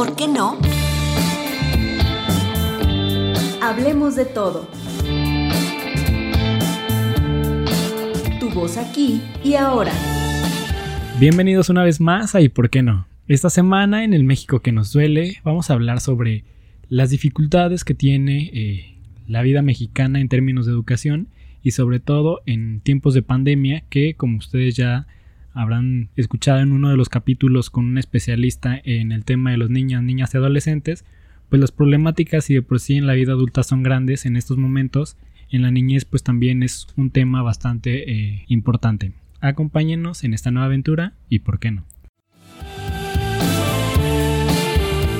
por qué no? Hablemos de todo. Tu voz aquí y ahora. Bienvenidos una vez más a ¿Y por qué no? Esta semana en el México que nos duele vamos a hablar sobre las dificultades que tiene eh, la vida mexicana en términos de educación y sobre todo en tiempos de pandemia que como ustedes ya habrán escuchado en uno de los capítulos con un especialista en el tema de los niños, niñas y adolescentes, pues las problemáticas y de por sí en la vida adulta son grandes en estos momentos, en la niñez pues también es un tema bastante eh, importante. Acompáñenos en esta nueva aventura y por qué no.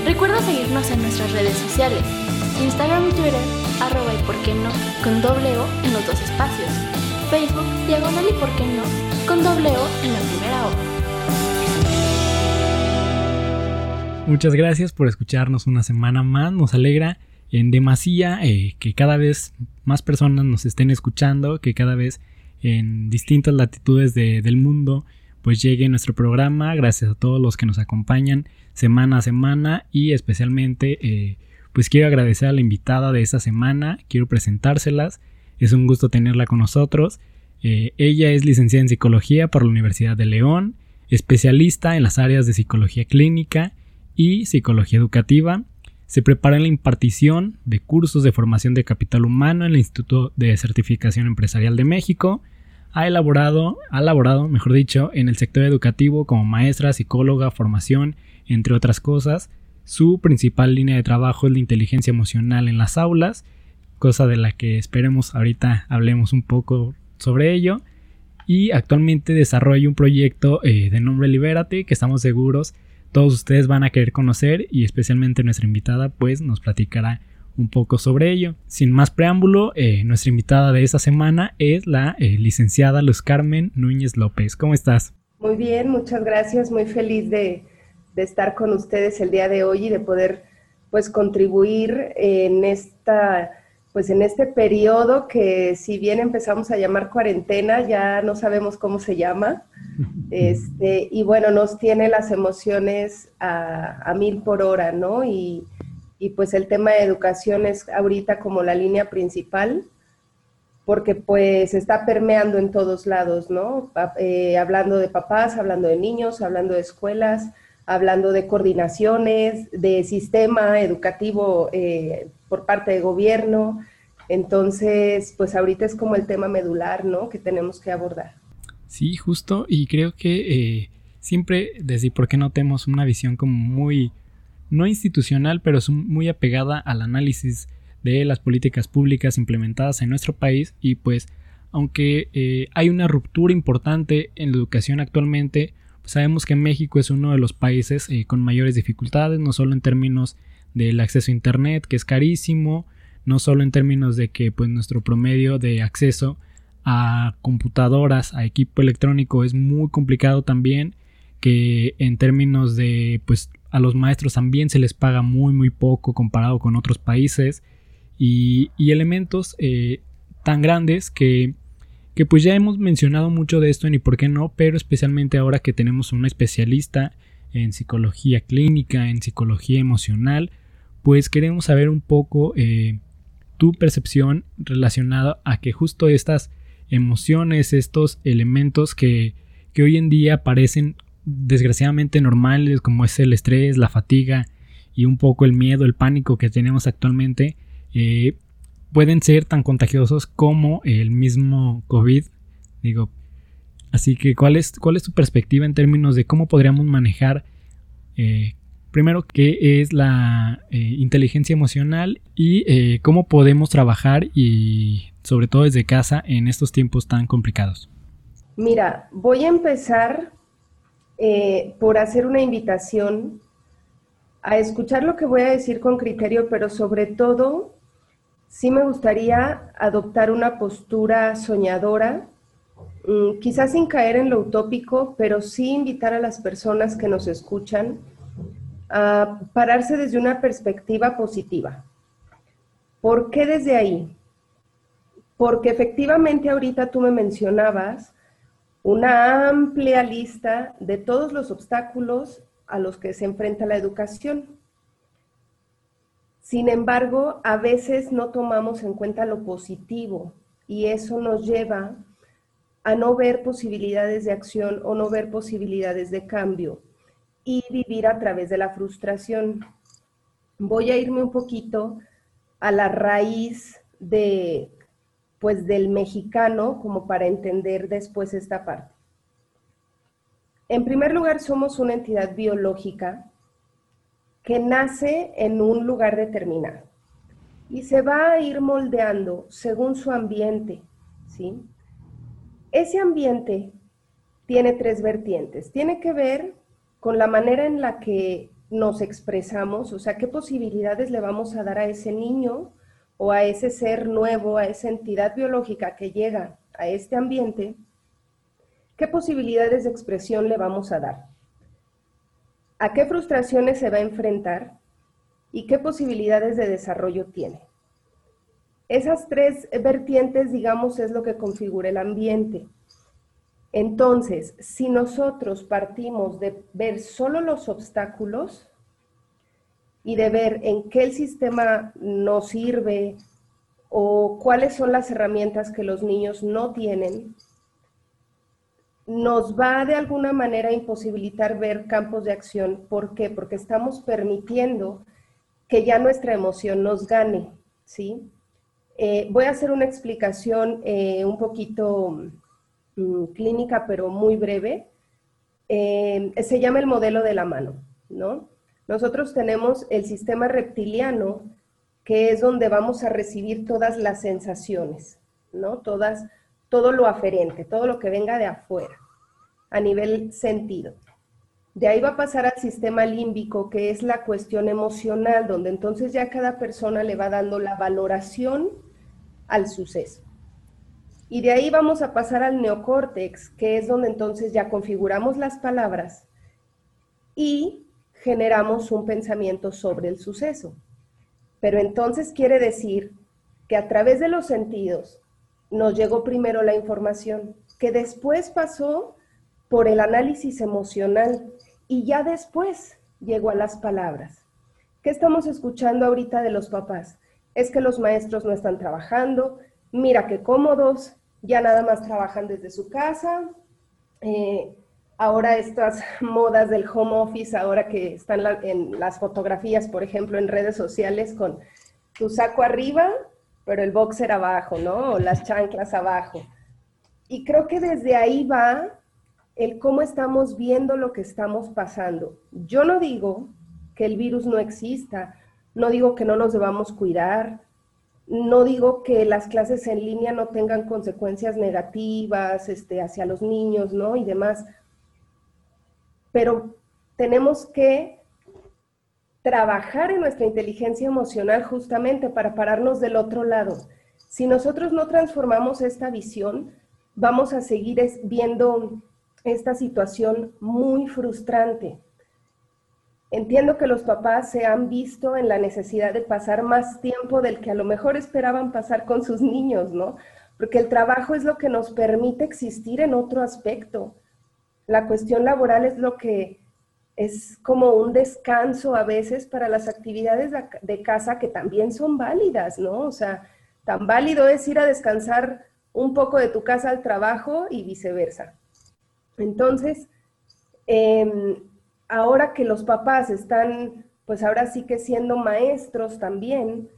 Recuerda seguirnos en nuestras redes sociales, Instagram y Twitter, arroba y por qué no, con doble O en los dos espacios, Facebook, diagonal y por qué no, con doble O en la primera O. Muchas gracias por escucharnos una semana más. Nos alegra en demasía eh, que cada vez más personas nos estén escuchando, que cada vez en distintas latitudes del mundo pues llegue nuestro programa. Gracias a todos los que nos acompañan semana a semana y especialmente eh, pues quiero agradecer a la invitada de esta semana. Quiero presentárselas. Es un gusto tenerla con nosotros. Eh, ella es licenciada en psicología por la Universidad de León, especialista en las áreas de psicología clínica y psicología educativa. Se prepara en la impartición de cursos de formación de capital humano en el Instituto de Certificación Empresarial de México. Ha elaborado, ha elaborado, mejor dicho, en el sector educativo como maestra, psicóloga, formación, entre otras cosas. Su principal línea de trabajo es la inteligencia emocional en las aulas, cosa de la que esperemos ahorita hablemos un poco sobre ello. Y actualmente desarrolla un proyecto eh, de nombre Libérate que estamos seguros todos ustedes van a querer conocer y especialmente nuestra invitada pues nos platicará un poco sobre ello. Sin más preámbulo, eh, nuestra invitada de esta semana es la eh, licenciada Luz Carmen Núñez López. ¿Cómo estás? Muy bien, muchas gracias, muy feliz de, de estar con ustedes el día de hoy y de poder pues contribuir en esta pues en este periodo que si bien empezamos a llamar cuarentena, ya no sabemos cómo se llama, este, y bueno, nos tiene las emociones a, mil por hora, ¿no? Y, pues el tema de educación es ahorita como la línea principal, porque pues está permeando en todos lados, ¿no? Eh, hablando de papás, hablando de niños, hablando de escuelas, hablando de coordinaciones, de sistema educativo eh, por parte de gobierno. Entonces, pues ahorita es como el tema medular, ¿no? Que tenemos que abordar. Sí, justo, y creo que eh, siempre desde por qué no tenemos una visión como muy, no institucional, pero muy apegada al análisis de las políticas públicas implementadas en nuestro país y pues aunque eh, hay una ruptura importante en la educación actualmente, Sabemos que México es uno de los países eh, con mayores dificultades, no solo en términos del acceso a Internet, que es carísimo, no solo en términos de que pues, nuestro promedio de acceso a computadoras, a equipo electrónico es muy complicado también, que en términos de pues a los maestros también se les paga muy muy poco comparado con otros países. Y, elementos eh, tan grandes que que pues ya hemos mencionado mucho de esto en y por qué no, pero especialmente ahora que tenemos una especialista en psicología clínica, en psicología emocional, pues queremos saber un poco eh, tu percepción relacionada a que justo estas emociones, estos elementos que, que hoy en día parecen desgraciadamente normales, como es el estrés, la fatiga y un poco el miedo, el pánico que tenemos actualmente, eh, pueden ser tan contagiosos como el mismo COVID. Digo, así que ¿cuál es, cuál es tu perspectiva en términos de cómo podríamos manejar, eh, primero, qué es la eh, inteligencia emocional y eh, cómo podemos trabajar y sobre todo desde casa en estos tiempos tan complicados? Mira, voy a empezar por hacer una invitación a escuchar lo que voy a decir con criterio, pero sobre todo sí me gustaría adoptar una postura soñadora, mm, quizás sin caer en lo utópico, pero sí invitar a las personas que nos escuchan a pararse desde una perspectiva positiva. ¿Por qué desde ahí? Porque efectivamente ahorita tú me mencionabas una amplia lista de todos los obstáculos a los que se enfrenta la educación. Sin embargo, a veces no tomamos en cuenta lo positivo y eso nos lleva a no ver posibilidades de acción o no ver posibilidades de cambio y vivir a través de la frustración. Voy a irme un poquito a la raíz de pues del mexicano como para entender después esta parte. En primer lugar, somos una entidad biológica que nace en un lugar determinado y se va a ir moldeando según su ambiente, ¿sí? Ese ambiente tiene tres vertientes. Tiene que ver con la manera en la que nos expresamos, o sea, qué posibilidades le vamos a dar a ese niño o a ese ser nuevo, a esa entidad biológica que llega a este ambiente, qué posibilidades de expresión le vamos a dar, a qué frustraciones se va a enfrentar y qué posibilidades de desarrollo tiene. Esas tres vertientes, digamos, es lo que configura el ambiente. Entonces, si nosotros partimos de ver solo los obstáculos y de ver en qué el sistema nos sirve o cuáles son las herramientas que los niños no tienen, nos va de alguna manera a imposibilitar ver campos de acción. ¿Por qué? Porque estamos permitiendo que ya nuestra emoción nos gane, ¿sí? Eh, voy a hacer una explicación eh, un poquito mm, clínica, pero muy breve. Eh, se llama el modelo de la mano, ¿no? Nosotros tenemos el sistema reptiliano, que es donde vamos a recibir todas las sensaciones, ¿no? Todas, todo lo aferente, todo lo que venga de afuera, a nivel sentido. De ahí va a pasar al sistema límbico, que es la cuestión emocional, donde entonces ya cada persona le va dando la valoración al suceso. Y de ahí vamos a pasar al neocórtex, que es donde entonces ya configuramos las palabras y generamos un pensamiento sobre el suceso. Pero entonces quiere decir que a través de los sentidos nos llegó primero la información, que después pasó por el análisis emocional y ya después llegó a las palabras. ¿Qué estamos escuchando ahorita de los papás? es que los maestros no están trabajando, mira qué cómodos, ya nada más trabajan desde su casa. Eh, ahora estas modas del home office, ahora que están en las fotografías, por ejemplo, en redes sociales con tu saco arriba, pero el boxer abajo, ¿no? O las chanclas abajo. Y creo que desde ahí va el cómo estamos viendo lo que estamos pasando. Yo no digo que el virus no exista, no digo que no nos debamos cuidar, no digo que las clases en línea no tengan consecuencias negativas este, hacia los niños, ¿no? Y demás. Pero tenemos que trabajar en nuestra inteligencia emocional justamente para pararnos del otro lado. Si nosotros no transformamos esta visión, vamos a seguir viendo esta situación muy frustrante. Entiendo que los papás se han visto en la necesidad de pasar más tiempo del que a lo mejor esperaban pasar con sus niños, ¿no? Porque el trabajo es lo que nos permite existir en otro aspecto. La cuestión laboral es lo que es como un descanso a veces para las actividades de casa que también son válidas, ¿no? O sea, tan válido es ir a descansar un poco de tu casa al trabajo y viceversa. Entonces, eh, ahora que los papás están, pues ahora sí que siendo maestros también,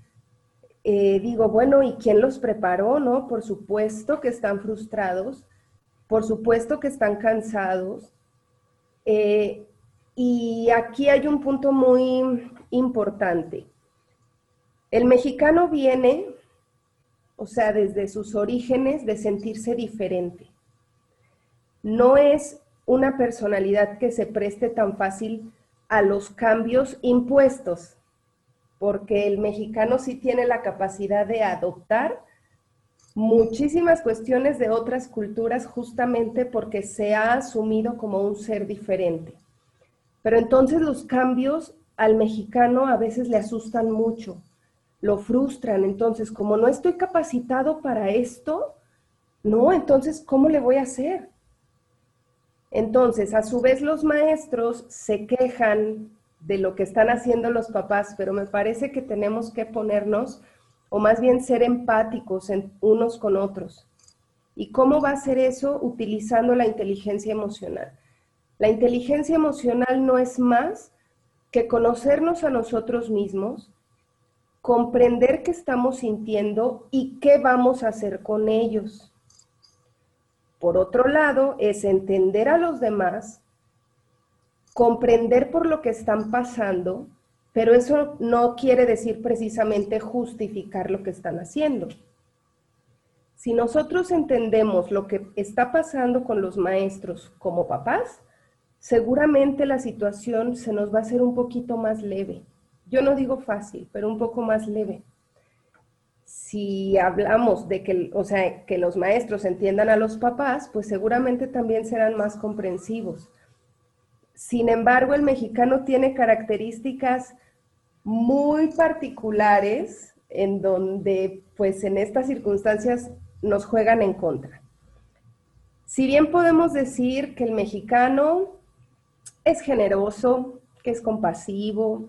eh, digo, bueno, ¿y quién los preparó, no? Por supuesto que están frustrados, por supuesto que están cansados. Eh, y aquí hay un punto muy importante. El mexicano viene, o sea, desde sus orígenes, de sentirse diferente. No es una personalidad que se preste tan fácil a los cambios impuestos, porque el mexicano sí tiene la capacidad de adoptar muchísimas cuestiones de otras culturas justamente porque se ha asumido como un ser diferente. Pero entonces los cambios al mexicano a veces le asustan mucho, lo frustran. Entonces, como no estoy capacitado para esto, no, entonces, ¿cómo le voy a hacer? Entonces, a su vez los maestros se quejan de lo que están haciendo los papás, pero me parece que tenemos que ponernos, o más bien ser empáticos unos con otros. ¿Y cómo va a ser eso? Utilizando la inteligencia emocional. La inteligencia emocional no es más que conocernos a nosotros mismos, comprender qué estamos sintiendo y qué vamos a hacer con ellos. Por otro lado, es entender a los demás, comprender por lo que están pasando, pero eso no quiere decir precisamente justificar lo que están haciendo. Si nosotros entendemos lo que está pasando con los maestros como papás, seguramente la situación se nos va a hacer un poquito más leve. Yo no digo fácil, pero un poco más leve. Si hablamos de que, o sea, que los maestros entiendan a los papás, pues seguramente también serán más comprensivos. Sin embargo, el mexicano tiene características muy particulares en donde, pues en estas circunstancias nos juegan en contra. Si bien podemos decir que el mexicano es generoso, que es compasivo,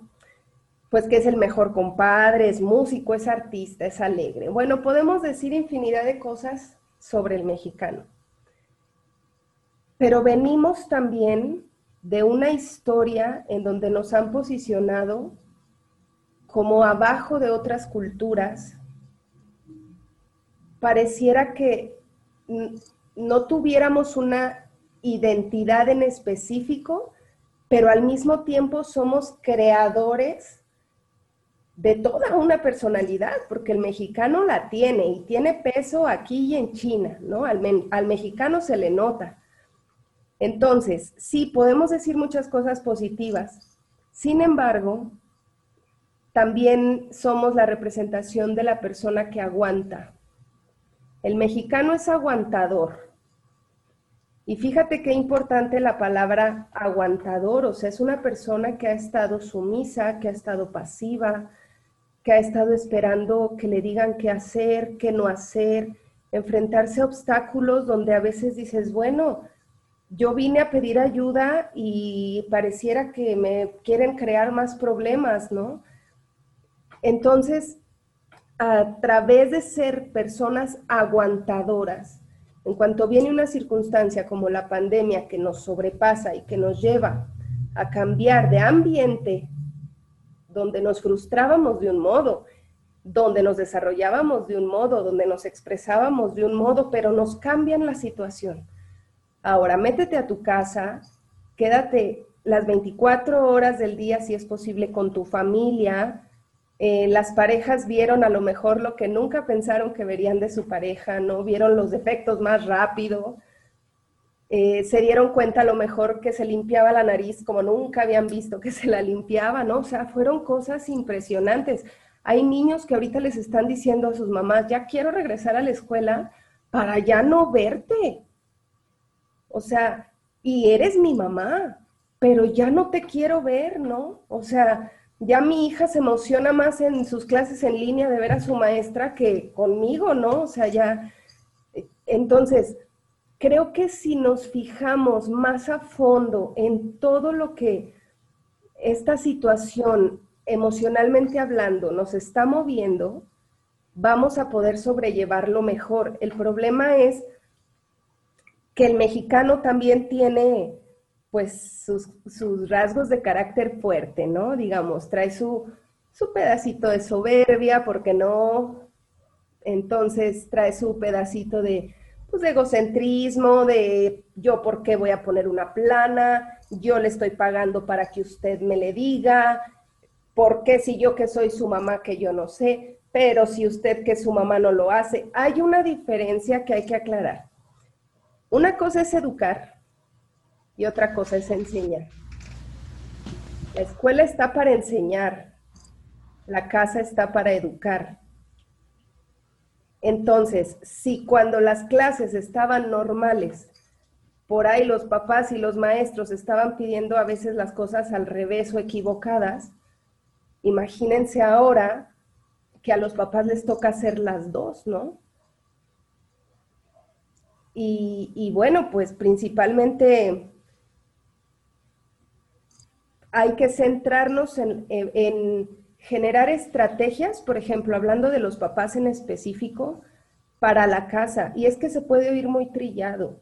pues que es el mejor compadre, es músico, es artista, es alegre. Bueno, podemos decir infinidad de cosas sobre el mexicano. Pero venimos también de una historia en donde nos han posicionado como abajo de otras culturas. Pareciera que no tuviéramos una identidad en específico, pero al mismo tiempo somos creadores de toda una personalidad, porque el mexicano la tiene y tiene peso aquí y en China, ¿no? Al, mexicano se le nota. Entonces, sí, podemos decir muchas cosas positivas. Sin embargo, también somos la representación de la persona que aguanta. El mexicano es aguantador. Y fíjate qué importante la palabra aguantador, o sea, es una persona que ha estado sumisa, que ha estado pasiva, que ha estado esperando que le digan qué hacer, qué no hacer, enfrentarse a obstáculos donde a veces dices, bueno, yo vine a pedir ayuda y pareciera que me quieren crear más problemas, ¿no? Entonces, a través de ser personas aguantadoras, en cuanto viene una circunstancia como la pandemia que nos sobrepasa y que nos lleva a cambiar de ambiente, donde nos frustrábamos de un modo, donde nos desarrollábamos de un modo, donde nos expresábamos de un modo, pero nos cambian la situación. Ahora, métete a tu casa, quédate las 24 horas del día, si es posible, con tu familia, eh, las parejas vieron a lo mejor lo que nunca pensaron que verían de su pareja, ¿no? Vieron los defectos más rápido, eh, se dieron cuenta a lo mejor que se limpiaba la nariz como nunca habían visto que se la limpiaba, ¿no? O sea, fueron cosas impresionantes. Hay niños que ahorita les están diciendo a sus mamás, ya quiero regresar a la escuela para ya no verte. O sea, y eres mi mamá, pero ya no te quiero ver, ¿no? O sea, ya mi hija se emociona más en sus clases en línea de ver a su maestra que conmigo, ¿no? O sea, ya, entonces, creo que si nos fijamos más a fondo en todo lo que esta situación, emocionalmente hablando, nos está moviendo, vamos a poder sobrellevarlo mejor. El problema es que el mexicano también tiene pues sus, rasgos de carácter fuerte, ¿no? Digamos, trae su, su pedacito de soberbia, porque no? Entonces trae su pedacito de, pues, de egocentrismo, de yo por qué voy a poner una plana, yo le estoy pagando para que usted me le diga, por qué si yo que soy su mamá que yo no sé, pero si usted que su mamá no lo hace, hay una diferencia que hay que aclarar. Una cosa es educar y otra cosa es enseñar. La escuela está para enseñar, la casa está para educar. Entonces, si cuando las clases estaban normales, por ahí los papás y los maestros estaban pidiendo a veces las cosas al revés o equivocadas, imagínense ahora que a los papás les toca hacer las dos, ¿no? Y, y bueno, pues principalmente hay que centrarnos en, generar estrategias, por ejemplo, hablando de los papás en específico, para la casa. Y es que se puede oír muy trillado.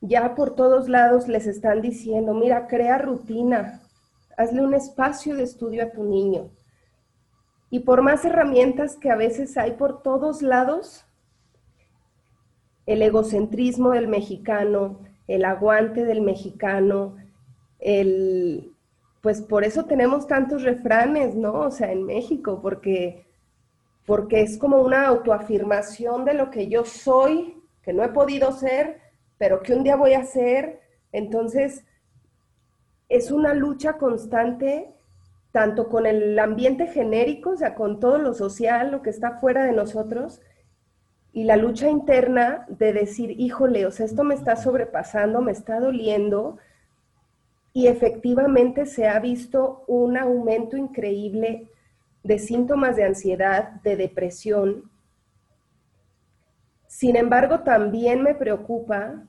Ya por todos lados les están diciendo, mira, crea rutina, hazle un espacio de estudio a tu niño. Y por más herramientas que a veces hay por todos lados, el egocentrismo del mexicano, el aguante del mexicano, el pues por eso tenemos tantos refranes, ¿no? O sea, en México, porque, porque es como una autoafirmación de lo que yo soy, que no he podido ser, pero que un día voy a ser. Entonces, es una lucha constante, tanto con el ambiente genérico, o sea, con todo lo social, lo que está fuera de nosotros, y la lucha interna de decir, híjole, o sea, esto me está sobrepasando, me está doliendo, y efectivamente se ha visto un aumento increíble de síntomas de ansiedad, de depresión. Sin embargo, también me preocupa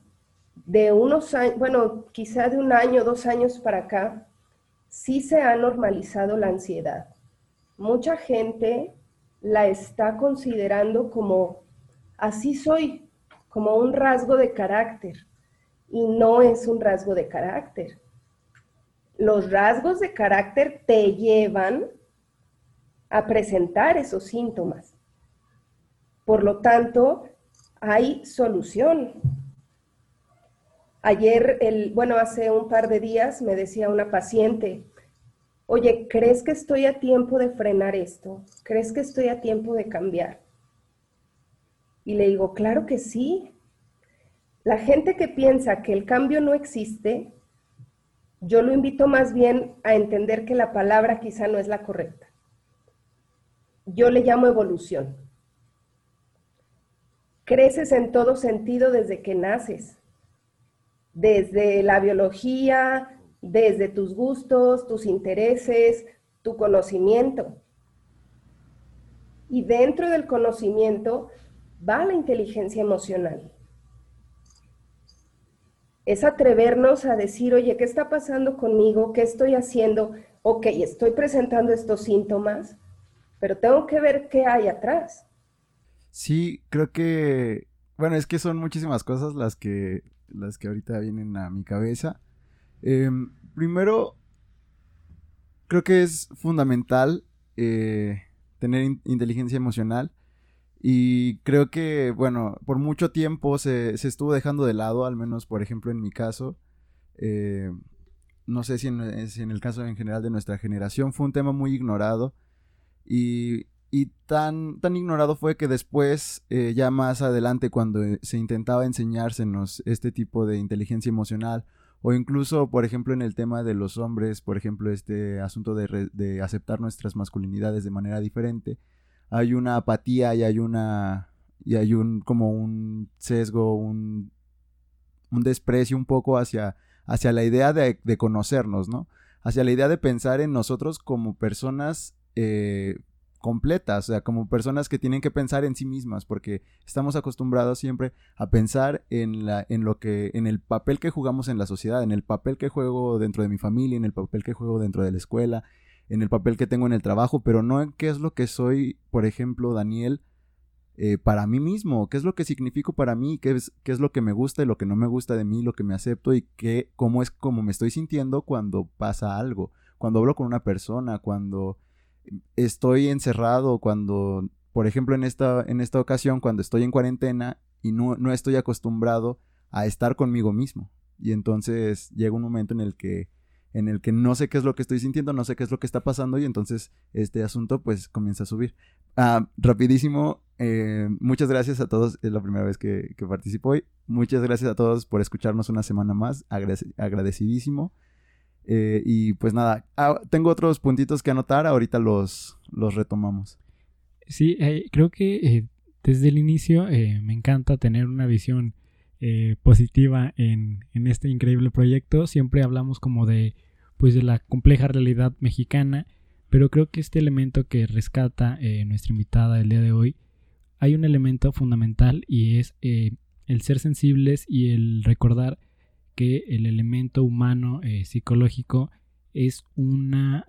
de unos años, bueno, quizá de un año, dos años para acá, sí se ha normalizado la ansiedad. Mucha gente la está considerando como, así soy, como un rasgo de carácter. Y no es un rasgo de carácter los rasgos de carácter te llevan a presentar esos síntomas. Por lo tanto, hay solución. Ayer, bueno, hace un par de días me decía una paciente, oye, ¿crees que estoy a tiempo de frenar esto? ¿Crees que estoy a tiempo de cambiar? Y le digo, claro que sí. La gente que piensa que el cambio no existe yo lo invito más bien a entender que la palabra quizá no es la correcta. Yo le llamo evolución. Creces en todo sentido desde que naces, desde la biología, desde tus gustos, tus intereses, tu conocimiento. Y dentro del conocimiento va la inteligencia emocional es atrevernos a decir, oye, ¿qué está pasando conmigo? ¿Qué estoy haciendo? Ok, estoy presentando estos síntomas, pero tengo que ver qué hay atrás. Sí, creo que, bueno, es que son muchísimas cosas las que, las que ahorita vienen a mi cabeza. Em, primero, creo que es fundamental eh, tener inteligencia emocional y creo que, bueno, por mucho tiempo se, estuvo dejando de lado, al menos por ejemplo en mi caso. Eh, no sé si en, el caso en general de nuestra generación fue un tema muy ignorado. Y, tan, tan ignorado fue que después, eh, ya más adelante, cuando se intentaba enseñársenos este tipo de inteligencia emocional, o incluso, por ejemplo, en el tema de los hombres, por ejemplo, este asunto de, de aceptar nuestras masculinidades de manera diferente, hay una apatía y hay una y hay un como un sesgo, un, un desprecio un poco hacia, hacia la idea de, de, conocernos, ¿no? Hacia la idea de pensar en nosotros como personas eh, completas, o sea, como personas que tienen que pensar en sí mismas, porque estamos acostumbrados siempre a pensar en, la, en lo que, en el papel que jugamos en la sociedad, en el papel que juego dentro de mi familia, en el papel que juego dentro de la escuela, en el papel que tengo en el trabajo, pero no en qué es lo que soy, por ejemplo, Daniel, eh, para mí mismo, qué es lo que significo para mí, qué es, qué es lo que me gusta y lo que no me gusta de mí, lo que me acepto y qué, cómo es como me estoy sintiendo cuando pasa algo, cuando hablo con una persona, cuando estoy encerrado, cuando, por ejemplo, en esta, en esta ocasión, cuando estoy en cuarentena y no, no estoy acostumbrado a estar conmigo mismo. Y entonces llega un momento en el que en el que no sé qué es lo que estoy sintiendo, no sé qué es lo que está pasando y entonces este asunto pues comienza a subir. Ah, rapidísimo, eh, muchas gracias a todos, es la primera vez que, participo hoy, muchas gracias a todos por escucharnos una semana más, agradecidísimo. Eh, y pues nada, ah, tengo otros puntitos que anotar, ahorita los, los retomamos. Sí, eh, creo que desde el inicio me encanta tener una visión positiva en, en, este increíble proyecto. Siempre hablamos como de pues de la compleja realidad mexicana, pero creo que este elemento que rescata eh, nuestra invitada el día de hoy, hay un elemento fundamental y es eh, el ser sensibles y el recordar que el elemento humano eh, psicológico es una,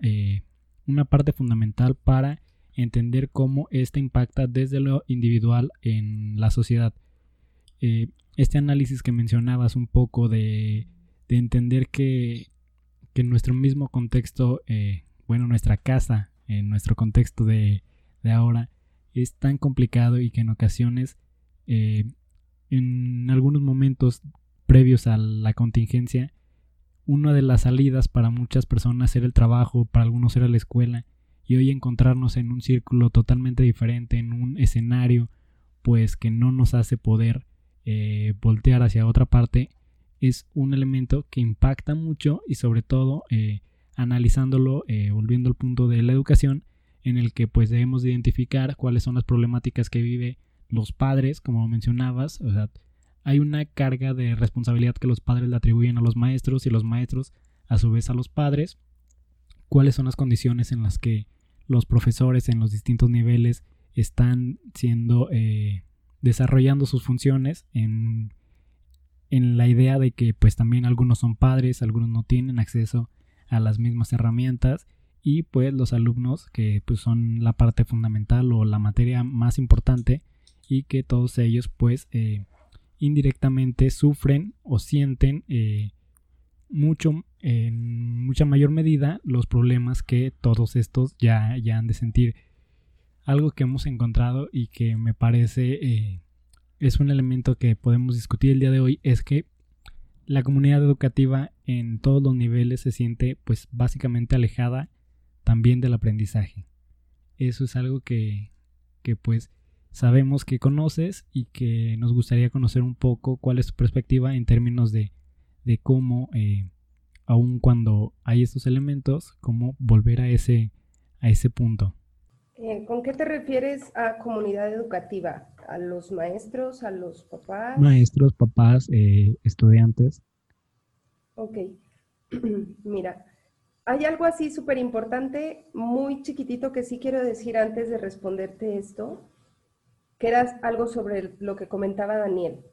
una parte fundamental para entender cómo ésta impacta desde lo individual en la sociedad. Este análisis que mencionabas un poco de, de entender que, que, en nuestro mismo contexto, eh, bueno, nuestra casa, en nuestro contexto de, de, ahora, es tan complicado y que en ocasiones, eh, en algunos momentos previos a la contingencia, una de las salidas para muchas personas era el trabajo, para algunos era la escuela, y hoy encontrarnos en un círculo totalmente diferente, en un escenario, pues que no nos hace poder eh, voltear hacia otra parte, es un elemento que impacta mucho y sobre todo eh, analizándolo, eh, volviendo al punto de la educación, en el que pues debemos identificar cuáles son las problemáticas que vive los padres, como mencionabas, hay una carga de responsabilidad que los padres le atribuyen a los maestros y los maestros a su vez a los padres. ¿Cuáles son las condiciones en las que los profesores en los distintos niveles están siendo eh, desarrollando sus funciones en, en la idea de que pues también algunos son padres, algunos no tienen acceso a las mismas herramientas y pues los alumnos que pues son la parte fundamental o la materia más importante y que todos ellos pues eh, indirectamente sufren o sienten eh, mucho, en mucha mayor medida, los problemas que todos estos ya, ya han de sentir. Algo que hemos encontrado y que me parece eh, es un elemento que podemos discutir el día de hoy es que la comunidad educativa en todos los niveles se siente pues básicamente alejada también del aprendizaje. Eso es algo que, que pues sabemos que conoces y que nos gustaría conocer un poco cuál es tu perspectiva en términos de, de cómo, eh, aun cuando hay estos elementos, cómo volver a ese, a ese punto. Eh, ¿Con qué te refieres a comunidad educativa? ¿A los maestros, a los papás? Maestros, papás, eh, estudiantes. Ok, mira, hay algo así súper importante, muy chiquitito que sí quiero decir antes de responderte esto que era algo sobre lo que comentaba Daniel.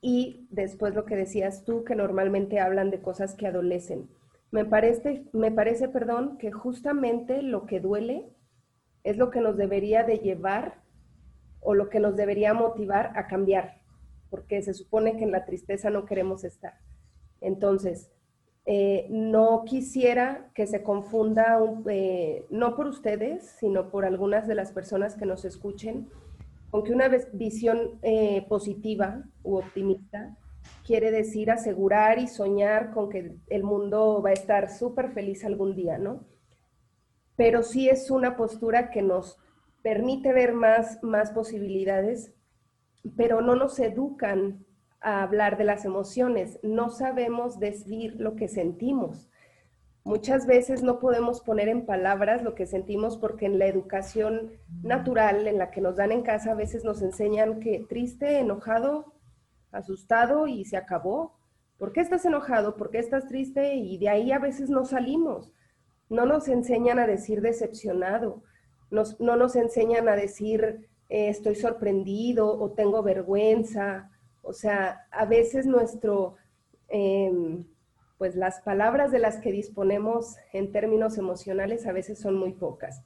Y después lo que decías tú, que normalmente hablan de cosas que adolecen. Me parece, me parece, perdón, que justamente lo que duele es lo que nos debería de llevar o lo que nos debería motivar a cambiar, porque se supone que en la tristeza no queremos estar. Entonces, eh, no quisiera que se confunda, eh, no por ustedes, sino por algunas de las personas que nos escuchen, con que una visión eh, positiva u optimista quiere decir asegurar y soñar con que el mundo va a estar súper feliz algún día, ¿no? Pero sí es una postura que nos permite ver más, más posibilidades, pero no nos educan a hablar de las emociones, no sabemos decir lo que sentimos. Muchas veces no podemos poner en palabras lo que sentimos porque en la educación natural en la que nos dan en casa a veces nos enseñan que triste, enojado, asustado y se acabó. ¿Por qué estás enojado? ¿Por qué estás triste? Y de ahí a veces no salimos. No nos enseñan a decir decepcionado, no nos enseñan a decir eh, estoy sorprendido o tengo vergüenza o sea, a veces nuestro, em, pues las palabras de las que disponemos en términos emocionales a veces son muy pocas.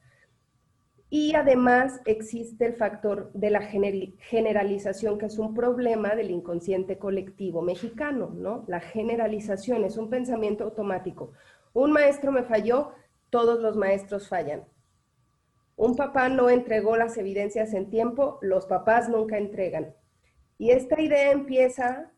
Y además existe el factor de la generalización, que es un problema del inconsciente colectivo mexicano, ¿no? La generalización es un pensamiento automático. Un maestro me falló, todos los maestros fallan. Un papá no entregó las evidencias en tiempo, los papás nunca entregan. Y esta idea empieza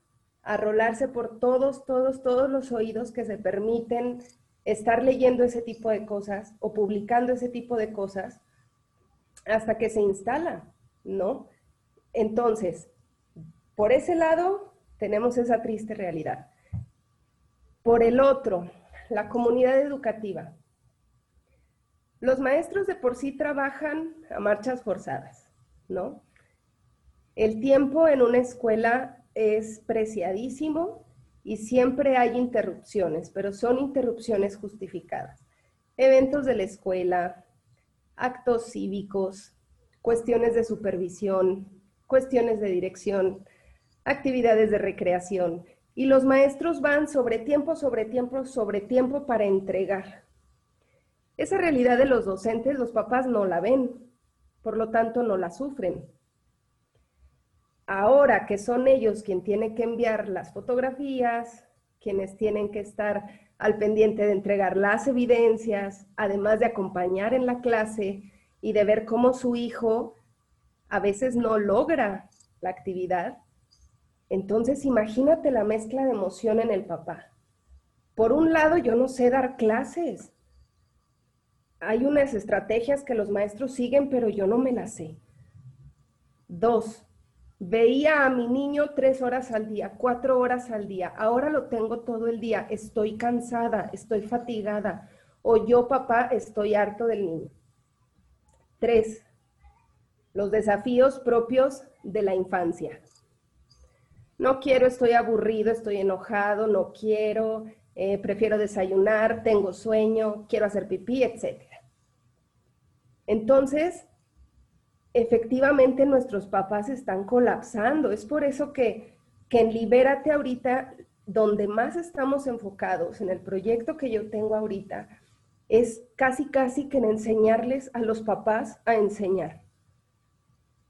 a rolarse por todos, todos, todos los oídos que se permiten estar leyendo ese tipo de cosas o publicando ese tipo de cosas hasta que se instala, ¿no? Entonces, por ese lado, tenemos esa triste realidad. Por el otro, la comunidad educativa. Los maestros de por sí trabajan a marchas forzadas, ¿no? El tiempo en una escuela es preciadísimo y siempre hay interrupciones, pero son interrupciones justificadas. Eventos de la escuela, actos cívicos, cuestiones de supervisión, cuestiones de dirección, actividades de recreación. y los maestros van sobre tiempo, sobre tiempo, sobre tiempo para entregar. Esa realidad de los docentes, los papás no la ven, por lo tanto no la sufren. Ahora que son ellos quien tienen que enviar las fotografías, quienes tienen que estar al pendiente de entregar las evidencias, además de acompañar en la clase y de ver cómo su hijo a veces no logra la actividad, entonces imagínate la mezcla de emoción en el papá. Por un lado, yo no sé dar clases. Hay unas estrategias que los maestros siguen, pero yo no me las sé. Dos, veía a mi niño tres horas al día, cuatro horas al día. Ahora lo tengo todo el día. Estoy cansada, estoy fatigada. O yo, papá, estoy harto del niño. Tres, los desafíos propios de la infancia no quiero, estoy aburrido, estoy enojado, no quiero, eh, prefiero desayunar, tengo sueño, quiero hacer pipí, etc. Entonces, efectivamente nuestros papás están colapsando. Es por eso que, que en Libérate ahorita, donde más estamos enfocados en el proyecto que yo tengo ahorita, es casi, casi que en enseñarles a los papás a enseñar.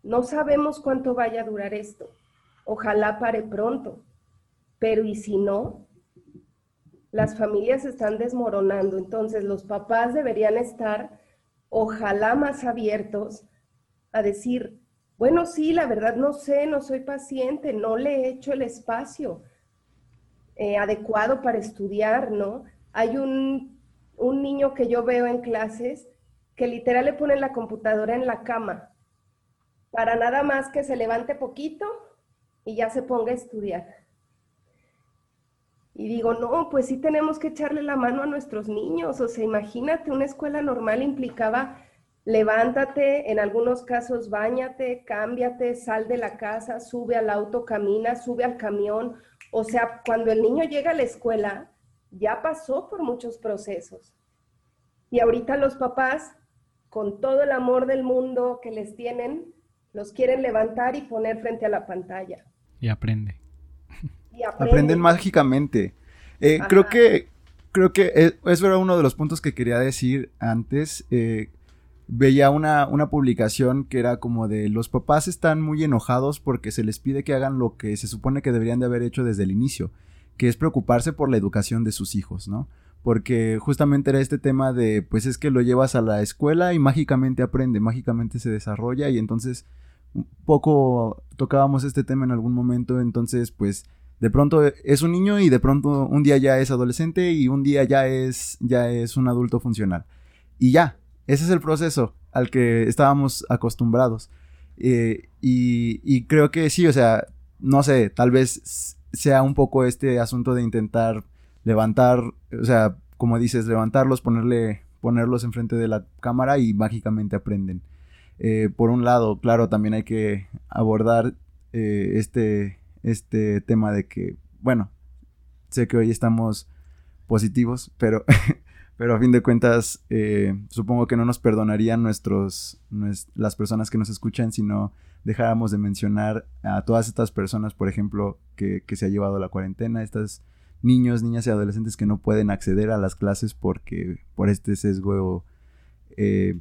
No sabemos cuánto vaya a durar esto Ojalá pare pronto. Pero ¿y si no? Las familias están desmoronando, entonces los papás deberían estar, ojalá más abiertos a decir, bueno, sí, la verdad no sé, no soy paciente, no le he hecho el espacio eh, adecuado para estudiar, ¿no? Hay un, un niño que yo veo en clases que literal le ponen la computadora en la cama para nada más que se levante poquito y ya se ponga a estudiar. Y digo, no, pues sí tenemos que echarle la mano a nuestros niños. O sea, imagínate, una escuela normal implicaba levántate, en algunos casos bañate, cámbiate, sal de la casa, sube al auto, camina, sube al camión. O sea, cuando el niño llega a la escuela, ya pasó por muchos procesos. Y ahorita los papás, con todo el amor del mundo que les tienen, los quieren levantar y poner frente a la pantalla. Y aprende. Aprenden mágicamente. Eh, creo que creo que eso era uno de los puntos que quería decir antes. Eh, veía una, una, publicación que era como de los papás están muy enojados porque se les pide que hagan lo que se supone que deberían de haber hecho desde el inicio, que es preocuparse por la educación de sus hijos, ¿no? Porque justamente era este tema de, pues es que lo llevas a la escuela y mágicamente aprende, mágicamente se desarrolla y entonces un poco tocábamos este tema en algún momento, entonces pues de pronto es un niño y de pronto un día ya es adolescente y un día ya es, ya es un adulto funcional. Y ya, ese es el proceso al que estábamos acostumbrados. Eh, y, y, creo que sí, o sea, no sé, tal vez sea un poco este asunto de intentar levantar, o sea, como dices, levantarlos, ponerle, ponerlos enfrente de la cámara y mágicamente aprenden. Eh, por un lado, claro, también hay que abordar eh, este, este tema de que, bueno, sé que hoy estamos positivos, pero, pero a fin de cuentas, eh, supongo que no nos perdonarían nuestros, las personas que nos escuchan si no dejáramos de mencionar a todas estas personas, por ejemplo, que, se ha llevado la cuarentena, estas niños, niñas y adolescentes que no pueden acceder a las clases porque por este sesgo eh,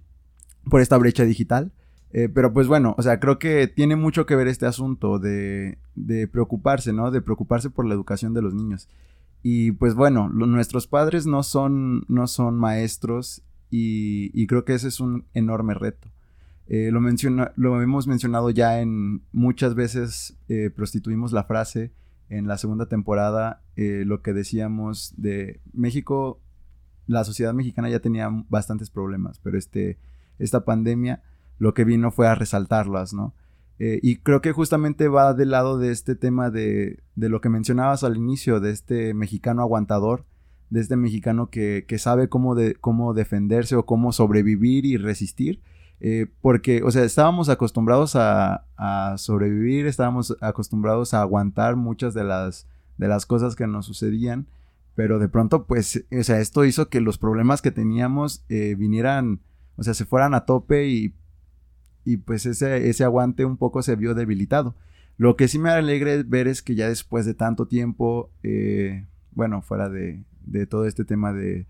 por esta brecha digital. Eh, pero pues bueno, o sea, creo que tiene mucho que ver este asunto de, preocuparse, ¿no? De preocuparse por la educación de los niños. Y pues bueno, nuestros padres no son, no son maestros y, creo que ese es un enorme reto. Eh, lo, menciona, lo hemos mencionado ya en muchas veces, eh, prostituimos la frase en la segunda temporada, lo que decíamos de México, la sociedad mexicana ya tenía bastantes problemas, pero este esta pandemia, lo que vino fue a resaltarlas, ¿no? Eh, y creo que justamente va del lado de este tema de, de, lo que mencionabas al inicio, de este mexicano aguantador, de este mexicano que, que sabe cómo, de, cómo defenderse o cómo sobrevivir y resistir. Eh, porque, o sea, estábamos acostumbrados a, a, sobrevivir, estábamos acostumbrados a aguantar muchas de las, de las cosas que nos sucedían, pero de pronto, pues, o sea, esto hizo que los problemas que teníamos eh, vinieran o sea, se fueran a tope y, y pues ese, ese aguante un poco se vio debilitado. Lo que sí me alegra ver es que ya después de tanto tiempo, eh, bueno, fuera de, todo este tema de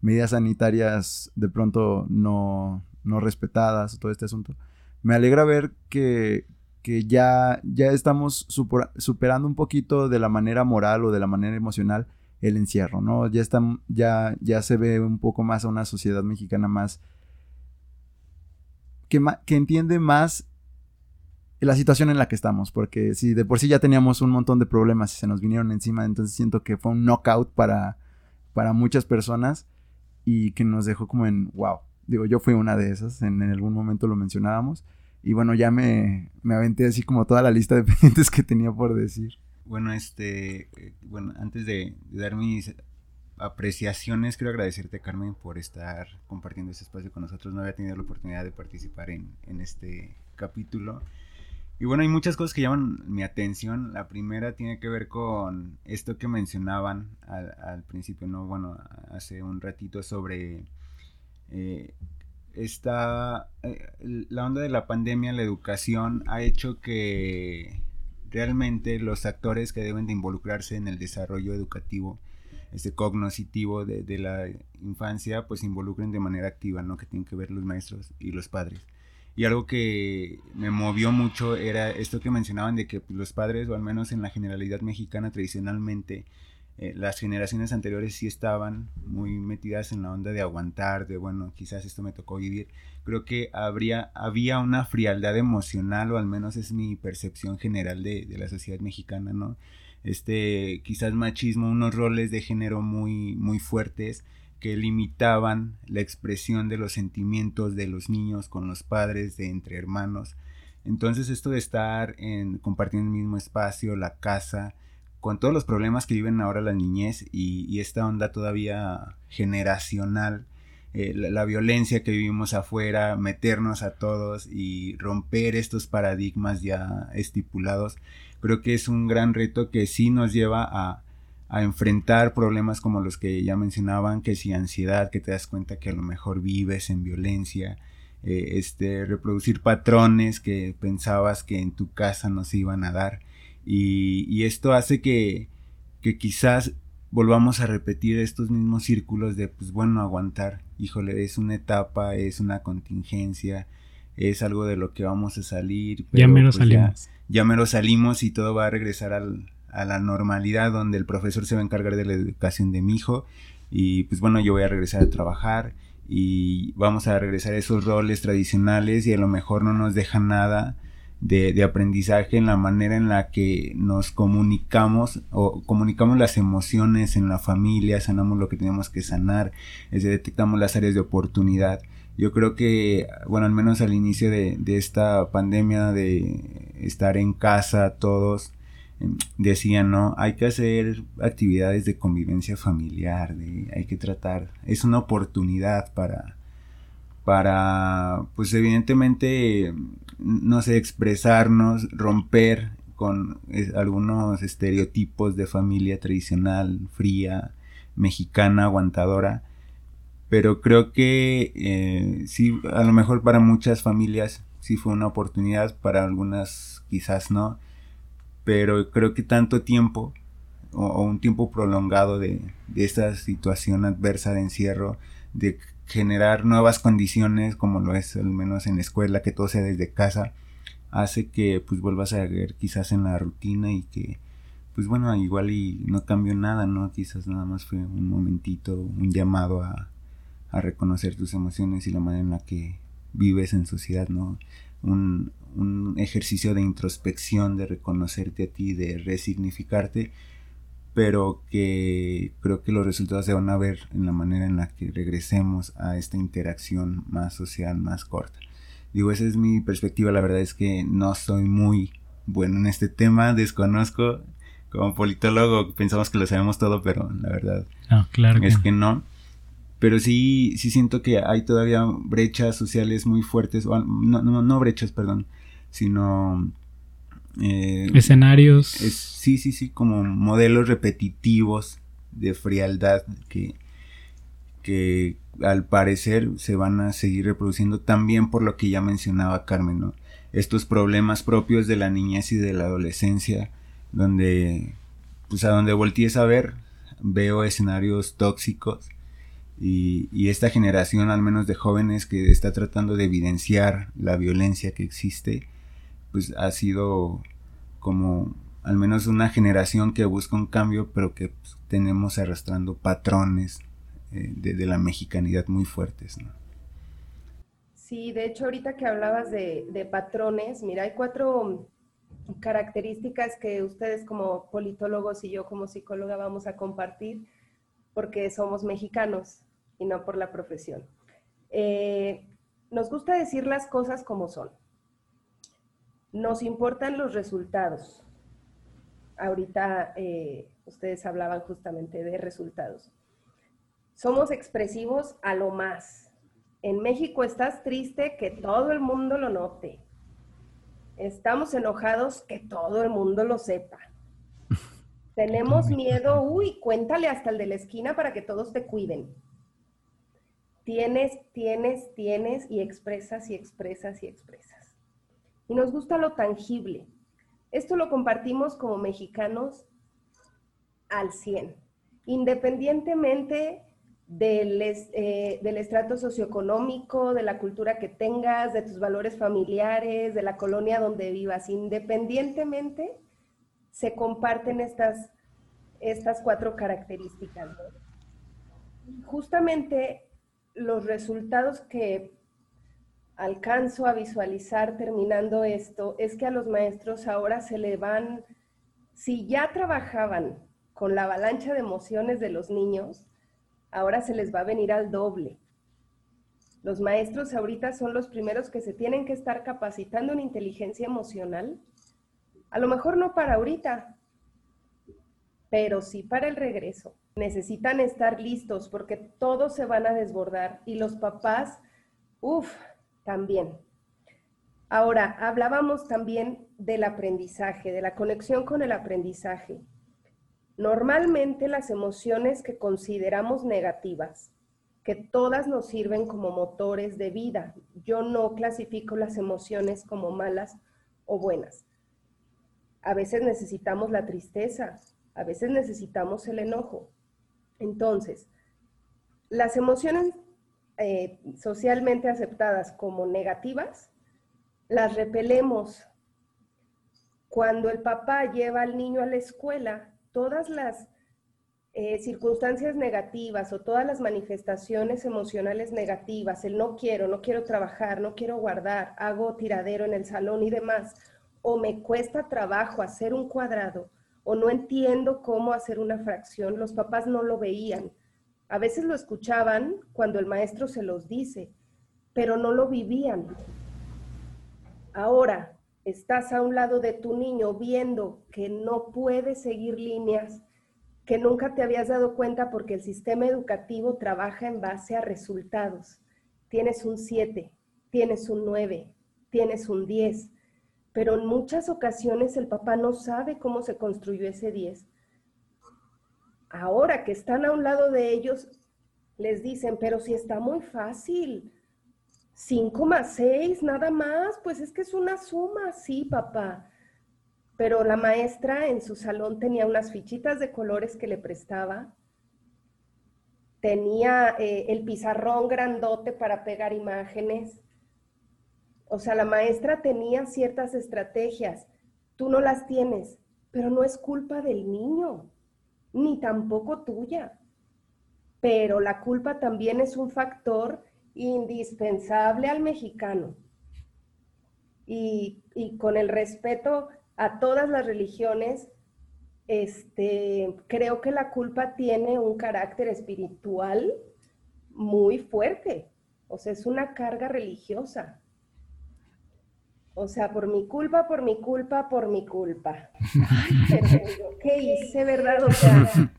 medidas sanitarias de pronto no, no respetadas, todo este asunto, me alegra ver que, ya, ya estamos superando un poquito de la manera moral o de la manera emocional el encierro, ¿no? Ya, está, ya, ya se ve un poco más a una sociedad mexicana más que, entiende más la situación en la que estamos, porque si de por sí ya teníamos un montón de problemas y se nos vinieron encima, entonces siento que fue un knockout para, para muchas personas y que nos dejó como en, wow, digo, yo fui una de esas, en, algún momento lo mencionábamos, y bueno, ya me, me aventé así como toda la lista de pendientes que tenía por decir. Bueno, este, bueno, antes de, dar mis apreciaciones, quiero agradecerte, Carmen, por estar compartiendo este espacio con nosotros. No había tenido la oportunidad de participar en, en este capítulo. Y bueno, hay muchas cosas que llaman mi atención. La primera tiene que ver con esto que mencionaban al, principio, ¿no? Bueno, hace un ratito sobre eh, esta, eh, la onda de la pandemia, la educación, ha hecho que realmente los actores que deben de involucrarse en el desarrollo educativo, este cognoscitivo de, de la infancia, pues se involucren de manera activa, ¿no? Que tienen que ver los maestros y los padres. Y algo que me movió mucho era esto que mencionaban de que los padres, o al menos en la generalidad mexicana tradicionalmente, eh, las generaciones anteriores sí estaban muy metidas en la onda de aguantar, de bueno, quizás esto me tocó vivir. Creo que habría, había una frialdad emocional, o al menos es mi percepción general de, de la sociedad mexicana, ¿no? Este, quizás machismo, unos roles de género muy, muy fuertes que limitaban la expresión de los sentimientos de los niños con los padres, de entre hermanos. Entonces esto de estar en, compartiendo el mismo espacio, la casa, con todos los problemas que viven ahora la niñez y, esta onda todavía generacional, eh, la, violencia que vivimos afuera, meternos a todos y romper estos paradigmas ya estipulados, creo que es un gran reto que sí nos lleva a, a enfrentar problemas como los que ya mencionaban, que si ansiedad, que te das cuenta que a lo mejor vives en violencia, eh, este, reproducir patrones que pensabas que en tu casa no se iban a dar. Y, esto hace que, que quizás volvamos a repetir estos mismos círculos de, pues bueno, aguantar, híjole, es una etapa, es una contingencia, es algo de lo que vamos a salir. ya menos pues, salimos. ya menos salimos y todo va a regresar al, a la normalidad donde el profesor se va a encargar de la educación de mi hijo y pues bueno, yo voy a regresar a trabajar y vamos a regresar a esos roles tradicionales y a lo mejor no nos deja nada de, aprendizaje en la manera en la que nos comunicamos o comunicamos las emociones en la familia, sanamos lo que tenemos que sanar, es detectamos las áreas de oportunidad. Yo creo que, bueno, al menos al inicio de, de esta pandemia, de estar en casa todos, decían, ¿no? Hay que hacer actividades de convivencia familiar, hay que tratar, es una oportunidad para, para, pues evidentemente, no sé, expresarnos, romper con algunos estereotipos de familia tradicional, fría, mexicana, aguantadora, pero creo que eh, sí, a lo mejor para muchas familias sí fue una oportunidad, para algunas quizás no, pero creo que tanto tiempo o, un tiempo prolongado de, de, esta situación adversa de encierro, de generar nuevas condiciones como lo es al menos en la escuela, que todo sea desde casa, hace que pues vuelvas a ver quizás en la rutina y que pues bueno, igual y no cambió nada, ¿no? Quizás nada más fue un momentito, un llamado a, a reconocer tus emociones y la manera en la que vives en sociedad, ¿no? Un, un ejercicio de introspección, de reconocerte a ti, de resignificarte, pero que creo que los resultados se van a ver en la manera en la que regresemos a esta interacción más social, más corta. Digo, esa es mi perspectiva, la verdad es que no soy muy bueno en este tema, desconozco, como politólogo pensamos que lo sabemos todo, pero la verdad claro es que no pero sí, sí siento que hay todavía brechas sociales muy fuertes, o no, no, no brechas, perdón, sino... Eh, Escenarios. sí, sí, sí, como modelos repetitivos de frialdad que, que al parecer se van a seguir reproduciendo también por lo que ya mencionaba Carmen, ¿no? Estos problemas propios de la niñez y de la adolescencia, donde, pues a donde voltees a ver, veo escenarios tóxicos y, esta generación, al menos de jóvenes, que está tratando de evidenciar la violencia que existe, pues ha sido como al menos una generación que busca un cambio, pero que pues, tenemos arrastrando patrones eh, de, la mexicanidad muy fuertes. Sí, de hecho ahorita que hablabas de patrones, mira, hay cuatro características que ustedes como politólogos y yo como psicóloga vamos a compartir porque somos mexicanos y no por la profesión. Eh, nos gusta decir las cosas como son. Nos importan los resultados. Ahorita eh, ustedes hablaban justamente de resultados. Somos expresivos a lo más. En México estás triste, que todo el mundo lo note. Estamos enojados, que todo el mundo lo sepa. Tenemos miedo, uy, cuéntale hasta el de la esquina para que todos te cuiden. Tienes, tienes, tienes y expresas y expresas y expresas. Y nos gusta lo tangible. Esto lo compartimos como mexicanos al 100, independientemente del, eh, del, estrato socioeconómico, de la cultura que tengas, de tus valores familiares, de la colonia donde vivas, independientemente, se comparten estas, estas cuatro características. Justamente los resultados que alcanzo a visualizar terminando esto es que a los maestros ahora se le van, si ya trabajaban con la avalancha de emociones de los niños, ahora se les va a venir al doble. Los maestros ahorita son los primeros que se tienen que estar capacitando en inteligencia emocional. A lo mejor no para ahorita, pero sí para el regreso. Necesitan estar listos porque todos se van a desbordar y los papás, uff, también. Ahora, hablábamos también del aprendizaje, de la conexión con el aprendizaje. Normalmente las emociones que consideramos negativas, que todas nos sirven como motores de vida, yo no clasifico las emociones como malas o buenas. A veces necesitamos la tristeza, a veces necesitamos el enojo. Entonces, las emociones eh, socialmente aceptadas como negativas, las repelemos. Cuando el papá lleva al niño a la escuela, todas las eh, circunstancias negativas o todas las manifestaciones emocionales negativas, el no quiero, no quiero trabajar, no quiero guardar, hago tiradero en el salón y demás, o me cuesta trabajo hacer un cuadrado, o no entiendo cómo hacer una fracción, los papás no lo veían. A veces lo escuchaban cuando el maestro se los dice, pero no lo vivían. Ahora, estás a un lado de tu niño viendo que no puede seguir líneas que nunca te habías dado cuenta porque el sistema educativo trabaja en base a resultados. Tienes un 7, tienes un 9, tienes un 10, pero en muchas ocasiones el papá no sabe cómo se construyó ese 10. Ahora que están a un lado de ellos, les dicen, pero si está muy fácil, 5 más 6, nada más, pues es que es una suma, sí, papá. Pero la maestra en su salón tenía unas fichitas de colores que le prestaba, tenía eh, el pizarrón grandote para pegar imágenes. O sea, la maestra tenía ciertas estrategias, tú no las tienes, pero no es culpa del niño, ni tampoco tuya. Pero la culpa también es un factor indispensable al mexicano. Y, con el respeto a todas las religiones, este, creo que la culpa tiene un carácter espiritual muy fuerte. O sea, es una carga religiosa. O sea, por mi culpa, por mi culpa, por mi culpa. ¿qué hice, verdad? O sea,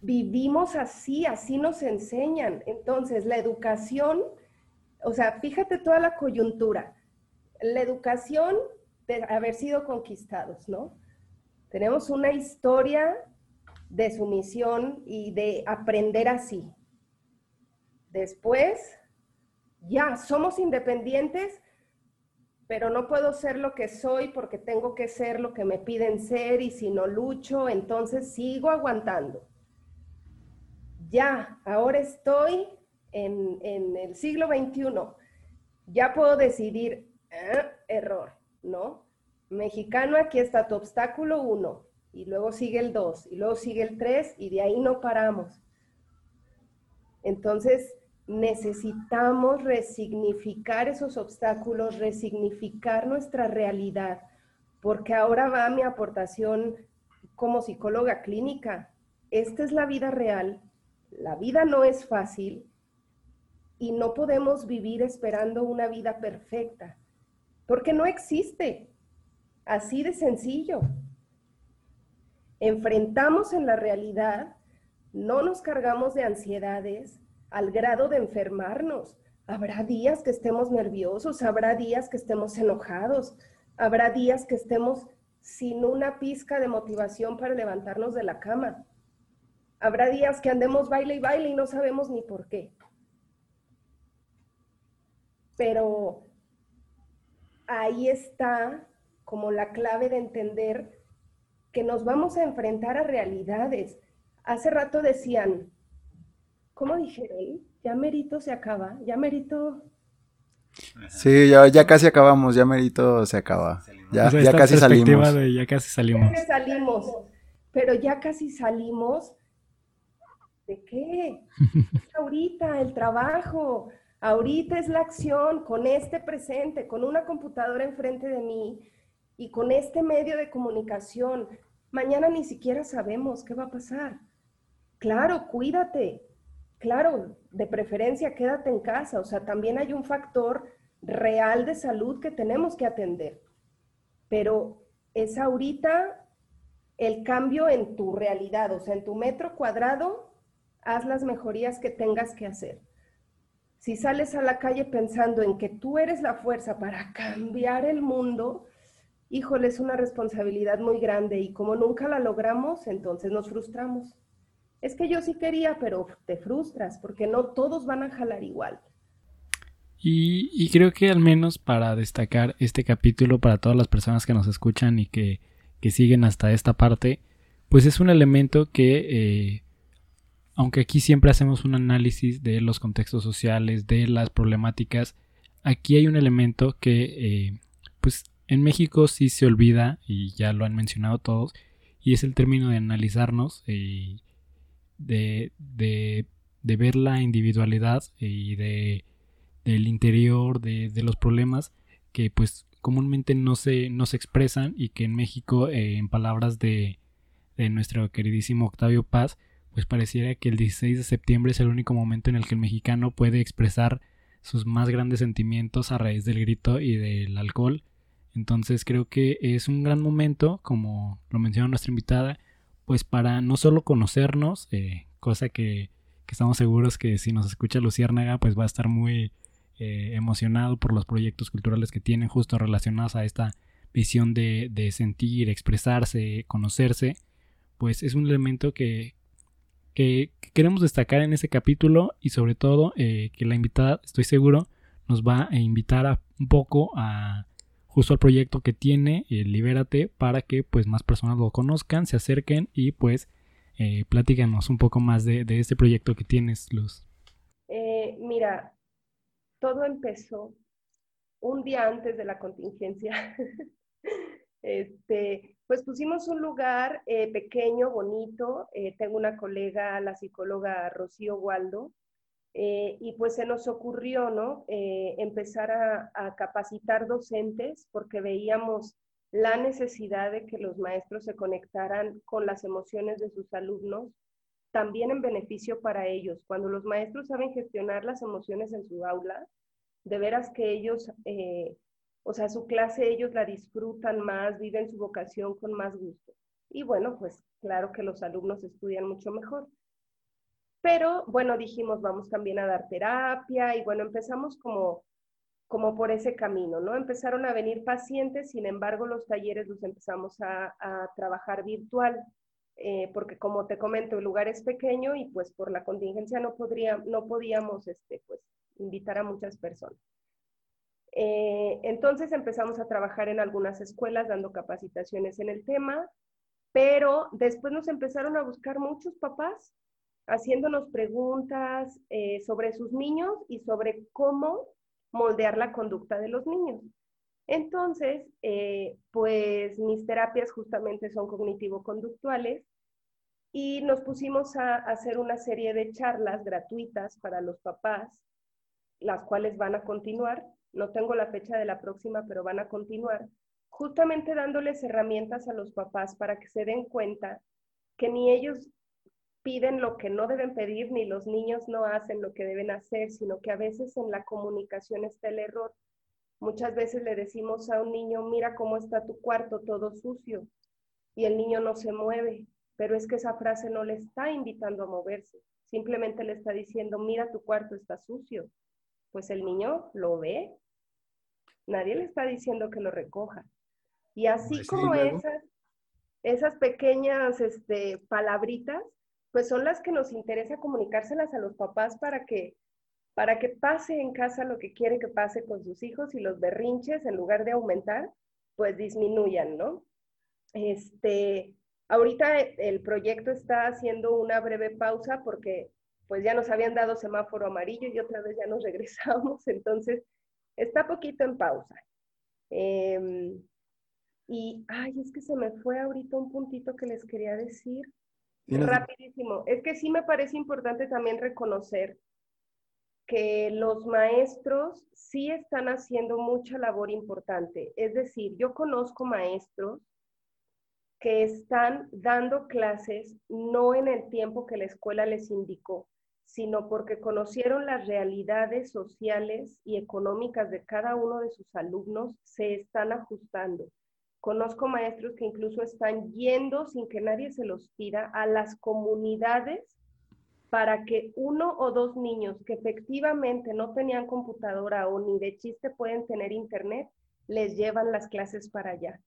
vivimos así, así nos enseñan. Entonces, la educación, o sea, fíjate toda la coyuntura. La educación de haber sido conquistados, ¿no? Tenemos una historia de sumisión y de aprender así. Después, ya, somos independientes, pero no puedo ser lo que soy porque tengo que ser lo que me piden ser y si no lucho, entonces sigo aguantando. Ya, ahora estoy en, el siglo XXI. Ya puedo decidir, ah, error, ¿no? Mexicano, aquí está tu obstáculo uno, y luego sigue el dos, y luego sigue el tres, y de ahí no paramos. Entonces, necesitamos resignificar esos obstáculos, resignificar nuestra realidad, porque ahora va mi aportación como psicóloga clínica. Esta es la vida real, la vida no es fácil y no podemos vivir esperando una vida perfecta, porque no existe. Así de sencillo. Enfrentamos en la realidad, no nos cargamos de ansiedades al grado de enfermarnos. Habrá días que estemos nerviosos, habrá días que estemos enojados, habrá días que estemos sin una pizca de motivación para levantarnos de la cama. Habrá días que andemos baile y baile y no sabemos ni por qué. Pero ahí está como la clave de entender que nos vamos a enfrentar a realidades. Hace rato decían, ¿cómo dijeron? Ya merito se acaba, ya merito... Sí, ya, ya casi acabamos, ya merito se acaba. Ya, ya casi salimos. ya casi salimos. Ya salimos. Pero ya casi salimos ¿De qué? ahorita el trabajo, ahorita es la acción con este presente, con una computadora enfrente de mí y con este medio de comunicación. Mañana ni siquiera sabemos qué va a pasar. Claro, cuídate. Claro, de preferencia quédate en casa. O sea, también hay un factor real de salud que tenemos que atender. Pero es ahorita el cambio en tu realidad, o sea, en tu metro cuadrado haz las mejorías que tengas que hacer. Si sales a la calle pensando en que tú eres la fuerza para cambiar el mundo, híjole, es una responsabilidad muy grande y como nunca la logramos, entonces nos frustramos. Es que yo sí quería, pero te frustras porque no todos van a jalar igual. Y, creo que al menos para destacar este capítulo para todas las personas que nos escuchan y que, siguen hasta esta parte, pues es un elemento que eh, aunque aquí siempre hacemos un análisis de los contextos sociales, de las problemáticas, aquí hay un elemento que eh, pues en México sí se olvida y ya lo han mencionado todos y es el término de analizarnos eh, de, de, ver la individualidad y de, del interior de, de, los problemas que pues comúnmente no se, no se expresan y que en México eh, en palabras de, de nuestro queridísimo Octavio Paz pues pareciera que el 16 de septiembre es el único momento en el que el mexicano puede expresar sus más grandes sentimientos a raíz del grito y del alcohol. Entonces creo que es un gran momento, como lo mencionó nuestra invitada, pues para no solo conocernos, eh, cosa que, estamos seguros que si nos escucha Luciérnaga, pues va a estar muy eh, emocionado por los proyectos culturales que tienen justo relacionados a esta visión de, sentir, expresarse, conocerse, pues es un elemento que, que, queremos destacar en ese capítulo y sobre todo eh, que la invitada, estoy seguro, nos va a invitar a, un poco a justo al proyecto que tiene, eh, Libérate, para que pues más personas lo conozcan, se acerquen y pues eh, platícanos un poco más de, de este proyecto que tienes, Luz. Eh, mira, todo empezó un día antes de la contingencia. este, pues pusimos un lugar eh, pequeño, bonito. Eh, tengo una colega, la psicóloga Rocío Waldo, eh, y pues se nos ocurrió, ¿no? empezar a, a, capacitar docentes porque veíamos la necesidad de que los maestros se conectaran con las emociones de sus alumnos, también en beneficio para ellos. Cuando los maestros saben gestionar las emociones en su aula, de veras que ellos o sea, su clase ellos la disfrutan más, viven su vocación con más gusto. Y bueno, pues claro que los alumnos estudian mucho mejor. Pero bueno, dijimos, vamos también a dar terapia y bueno, empezamos como, como por ese camino, ¿no? Empezaron a venir pacientes, sin embargo, los talleres los empezamos a, trabajar virtual. eh, porque como te comento, el lugar es pequeño y pues por la contingencia no, podría, no podíamos este, pues, invitar a muchas personas. Eh, entonces empezamos a trabajar en algunas escuelas dando capacitaciones en el tema, pero después nos empezaron a buscar muchos papás haciéndonos preguntas eh, sobre sus niños y sobre cómo moldear la conducta de los niños. Entonces, pues mis terapias justamente son cognitivo-conductuales y nos pusimos a hacer una serie de charlas gratuitas para los papás, las cuales van a continuar. No tengo la fecha de la próxima, pero van a continuar, justamente dándoles herramientas a los papás para que se den cuenta que ni ellos piden lo que no deben pedir, ni los niños no hacen lo que deben hacer, sino que a veces en la comunicación está el error. Muchas veces le decimos a un niño, mira cómo está tu cuarto todo sucio, y el niño no se mueve pero es que esa frase no le está invitando a moverse, simplemente le está diciendo, mira, tu cuarto está sucio. Pues el niño lo ve, nadie le está diciendo que lo recoja. Y así como esas, esas pequeñas este, palabritas, pues son las que nos interesa comunicárselas a los papás para que, para que pase en casa lo que quiere que pase con sus hijos y los berrinches, en lugar de aumentar, pues disminuyan, ¿no? Este, Ahorita el proyecto está haciendo una breve pausa porque pues ya nos habían dado semáforo amarillo y otra vez ya nos regresamos, entonces está poquito en pausa. Em, y, ay, es que se me fue ahorita un puntito que les quería decir. Rapidísimo. Es que sí me parece importante también reconocer que los maestros sí están haciendo mucha labor importante. Es decir, yo conozco maestros que están dando clases no en el tiempo que la escuela les indicó, sino porque conocieron las realidades sociales y económicas de cada uno de sus alumnos, se están ajustando. Conozco maestros que incluso están yendo sin que nadie se los pida a las comunidades para que uno o dos niños que efectivamente no tenían computadora o ni de chiste pueden tener internet, les llevan las clases para allá.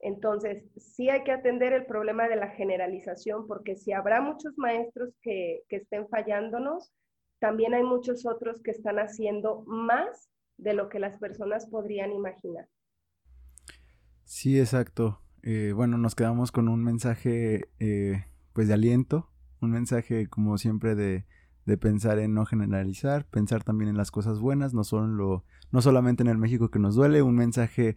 Entonces, sí hay que atender el problema de la generalización, porque si habrá muchos maestros que, estén fallándonos, también hay muchos otros que están haciendo más de lo que las personas podrían imaginar. Sí, exacto. Eh, bueno, nos quedamos con un mensaje eh, pues de aliento, un mensaje como siempre de, de, pensar en no generalizar, pensar también en las cosas buenas, no, solo, no solamente en el México que nos duele, un mensaje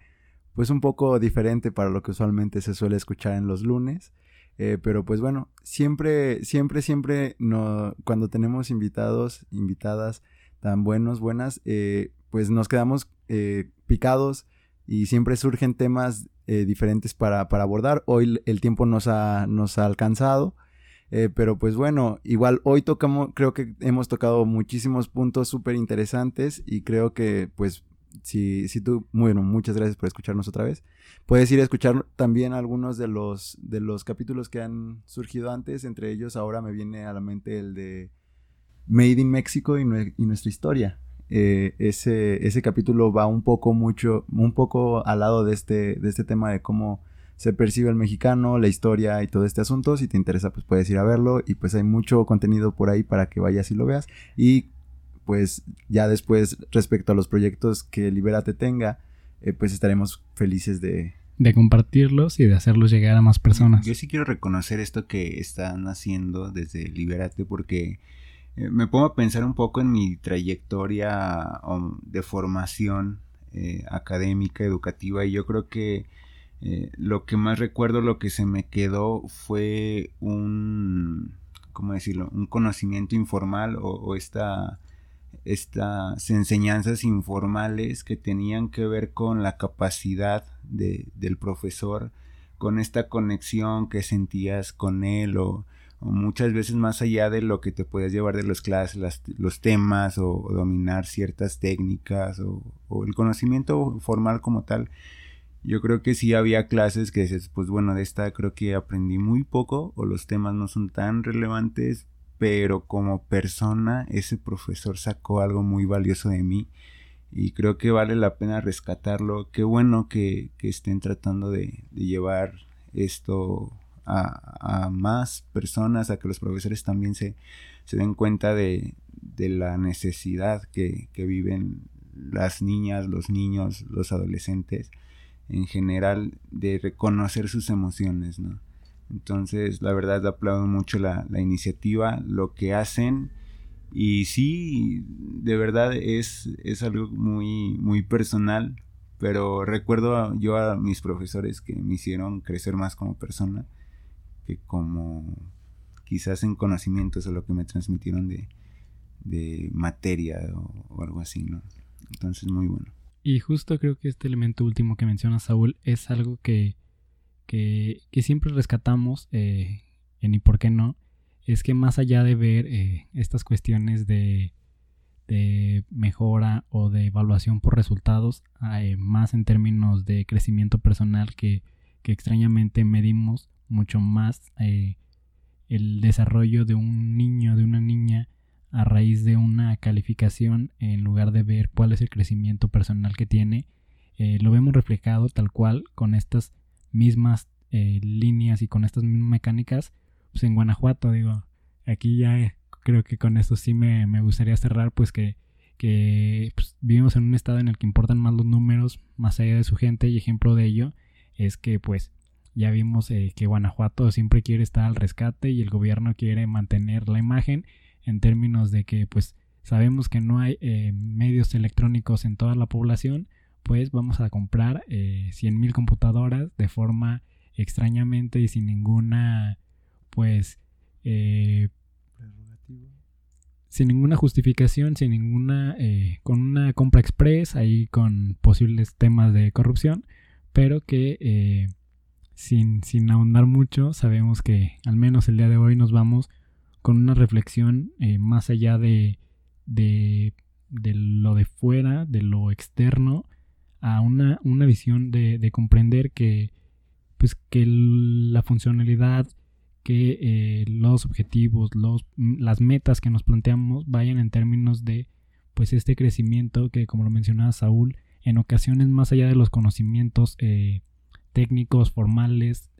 pues un poco diferente para lo que usualmente se suele escuchar en los lunes. Eh, pero pues bueno, siempre, siempre, siempre no, cuando tenemos invitados, invitadas tan buenos, buenas, eh, pues nos quedamos eh, picados y siempre surgen temas diferentes para, abordar. Hoy el tiempo nos ha, nos ha alcanzado. pero pues bueno, igual hoy tocamos, creo que hemos tocado muchísimos puntos súper interesantes y creo que pues si, si tú, bueno, muchas gracias por escucharnos otra vez. Puedes ir a escuchar también algunos de los, de los capítulos que han surgido antes. Entre ellos ahora me viene a la mente el de Made in México y, nuestra historia. Eh, ese, ese capítulo va un poco mucho, un poco al lado de este, de este tema de cómo se percibe el mexicano, la historia y todo este asunto. Si te interesa, pues puedes ir a verlo. Y pues hay mucho contenido por ahí para que vayas y lo veas. Y pues ya después respecto a los proyectos que Liberate tenga, eh, pues estaremos felices de... De compartirlos y de hacerlos llegar a más personas. Yo sí quiero reconocer esto que están haciendo desde Liberate porque me pongo a pensar un poco en mi trayectoria um, de formación eh, académica, educativa y yo creo que lo que más recuerdo, lo que se me quedó fue un, ¿cómo decirlo? Un conocimiento informal o esta estas enseñanzas informales que tenían que ver con la capacidad del profesor, con esta conexión que sentías con él o, muchas veces más allá de lo que te puedes llevar de las clases, los temas o, dominar ciertas técnicas o, o, el conocimiento formal como tal. Yo creo que sí había clases que dices, pues bueno, de esta creo que aprendí muy poco o los temas no son tan relevantes, pero como persona ese profesor sacó algo muy valioso de mí y creo que vale la pena rescatarlo. Qué bueno que, estén tratando de, llevar esto a, más personas, a que los profesores también se, se den cuenta de, de la necesidad que, que, viven las niñas, los niños, los adolescentes en general de reconocer sus emociones, ¿no? Entonces, la verdad, aplaudo mucho la, la iniciativa, lo que hacen y sí, de verdad es, es algo muy, muy personal, pero recuerdo yo a mis profesores que me hicieron crecer más como persona que como quizás en conocimientos o lo que me transmitieron de, de materia o, algo así, ¿no? Entonces, muy bueno. Y justo creo que este elemento último que menciona Saúl es algo que, que, que siempre rescatamos eh, en y por qué no, es que más allá de ver eh, estas cuestiones de, de, mejora o de evaluación por resultados, hay más en términos de crecimiento personal que, que extrañamente medimos mucho más eh, el desarrollo de un niño, de una niña, a raíz de una calificación en lugar de ver cuál es el crecimiento personal que tiene, eh, lo vemos reflejado tal cual con estas mismas líneas y con estas mismas mecánicas pues, en Guanajuato, digo, aquí ya eh, creo que con esto sí me, gustaría cerrar, pues que, que pues, vivimos en un estado en el que importan más los números, más allá de su gente, y ejemplo de ello es que pues ya vimos eh, que Guanajuato siempre quiere estar al rescate y el gobierno quiere mantener la imagen en términos de que pues sabemos que no hay eh, medios electrónicos en toda la población, pues vamos a comprar eh, 100.000 computadoras de forma extrañamente y sin ninguna pues eh, sin ninguna justificación, sin ninguna, eh, con una compra express, ahí con posibles temas de corrupción, pero que sin, sin ahondar mucho, sabemos que al menos el día de hoy nos vamos con una reflexión más allá de, de, de, lo de fuera, de lo externo, a una, una visión de, de comprender que, pues, que la funcionalidad que eh, los objetivos, los, las metas que nos planteamos vayan en términos de pues este crecimiento que como lo mencionaba Saúl, en ocasiones más allá de los conocimientos eh, técnicos, formales,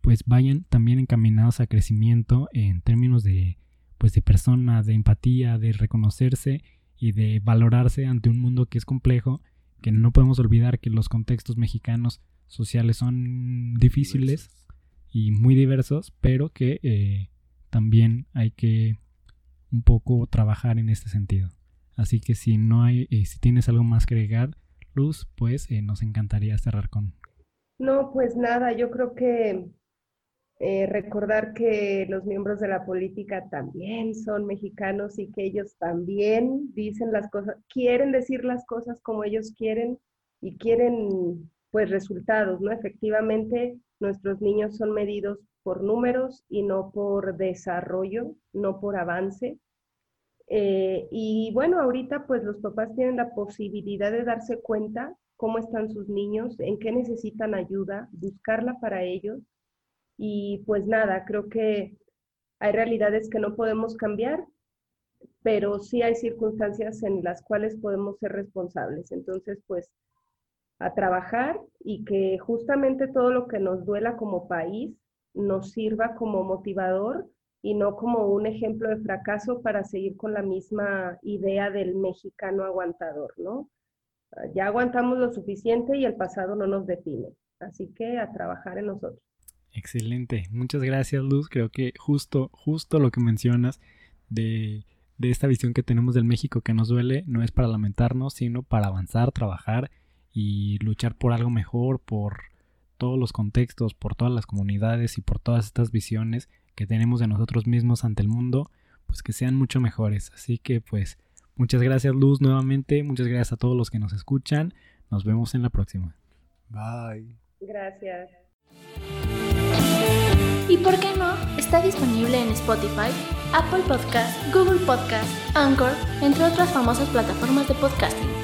pues vayan también encaminados a crecimiento en términos de pues de persona, de empatía, de reconocerse y de valorarse ante un mundo que es complejo, que no podemos olvidar que los contextos mexicanos sociales son difíciles y muy diversos, pero que eh, también hay que un poco trabajar en este sentido. Así que si no hay, eh, si tienes algo más que agregar, Luz, pues eh, nos encantaría cerrar con. No, pues nada, yo creo que recordar que los miembros de la política también son mexicanos y que ellos también dicen las cosas, quieren decir las cosas como ellos quieren y quieren pues resultados, ¿no? Efectivamente, Nuestros niños son medidos por números y no por desarrollo, no por avance. Eh, y bueno, ahorita pues los papás tienen la posibilidad de darse cuenta cómo están sus niños, en qué necesitan ayuda, buscarla para ellos. Y pues nada, creo que hay realidades que no podemos cambiar, pero sí hay circunstancias en las cuales podemos ser responsables. Entonces, pues a trabajar y que justamente todo lo que nos duela como país nos sirva como motivador y no como un ejemplo de fracaso para seguir con la misma idea del mexicano aguantador, ¿no? Ya aguantamos lo suficiente y el pasado no nos define. Así que a trabajar en nosotros. Excelente. Muchas gracias, Luz. Creo que justo, justo lo que mencionas de, de esta visión que tenemos del México que nos duele no es para lamentarnos, sino para avanzar, trabajar y luchar por algo mejor, por todos los contextos, por todas las comunidades y por todas estas visiones que tenemos de nosotros mismos ante el mundo, pues que sean mucho mejores. Así que pues muchas gracias Luz nuevamente, muchas gracias a todos los que nos escuchan, nos vemos en la próxima. Bye. Gracias. ¿Y por qué no? Está disponible en Spotify, Apple Podcast, Google Podcast, Anchor, entre otras famosas plataformas de podcasting.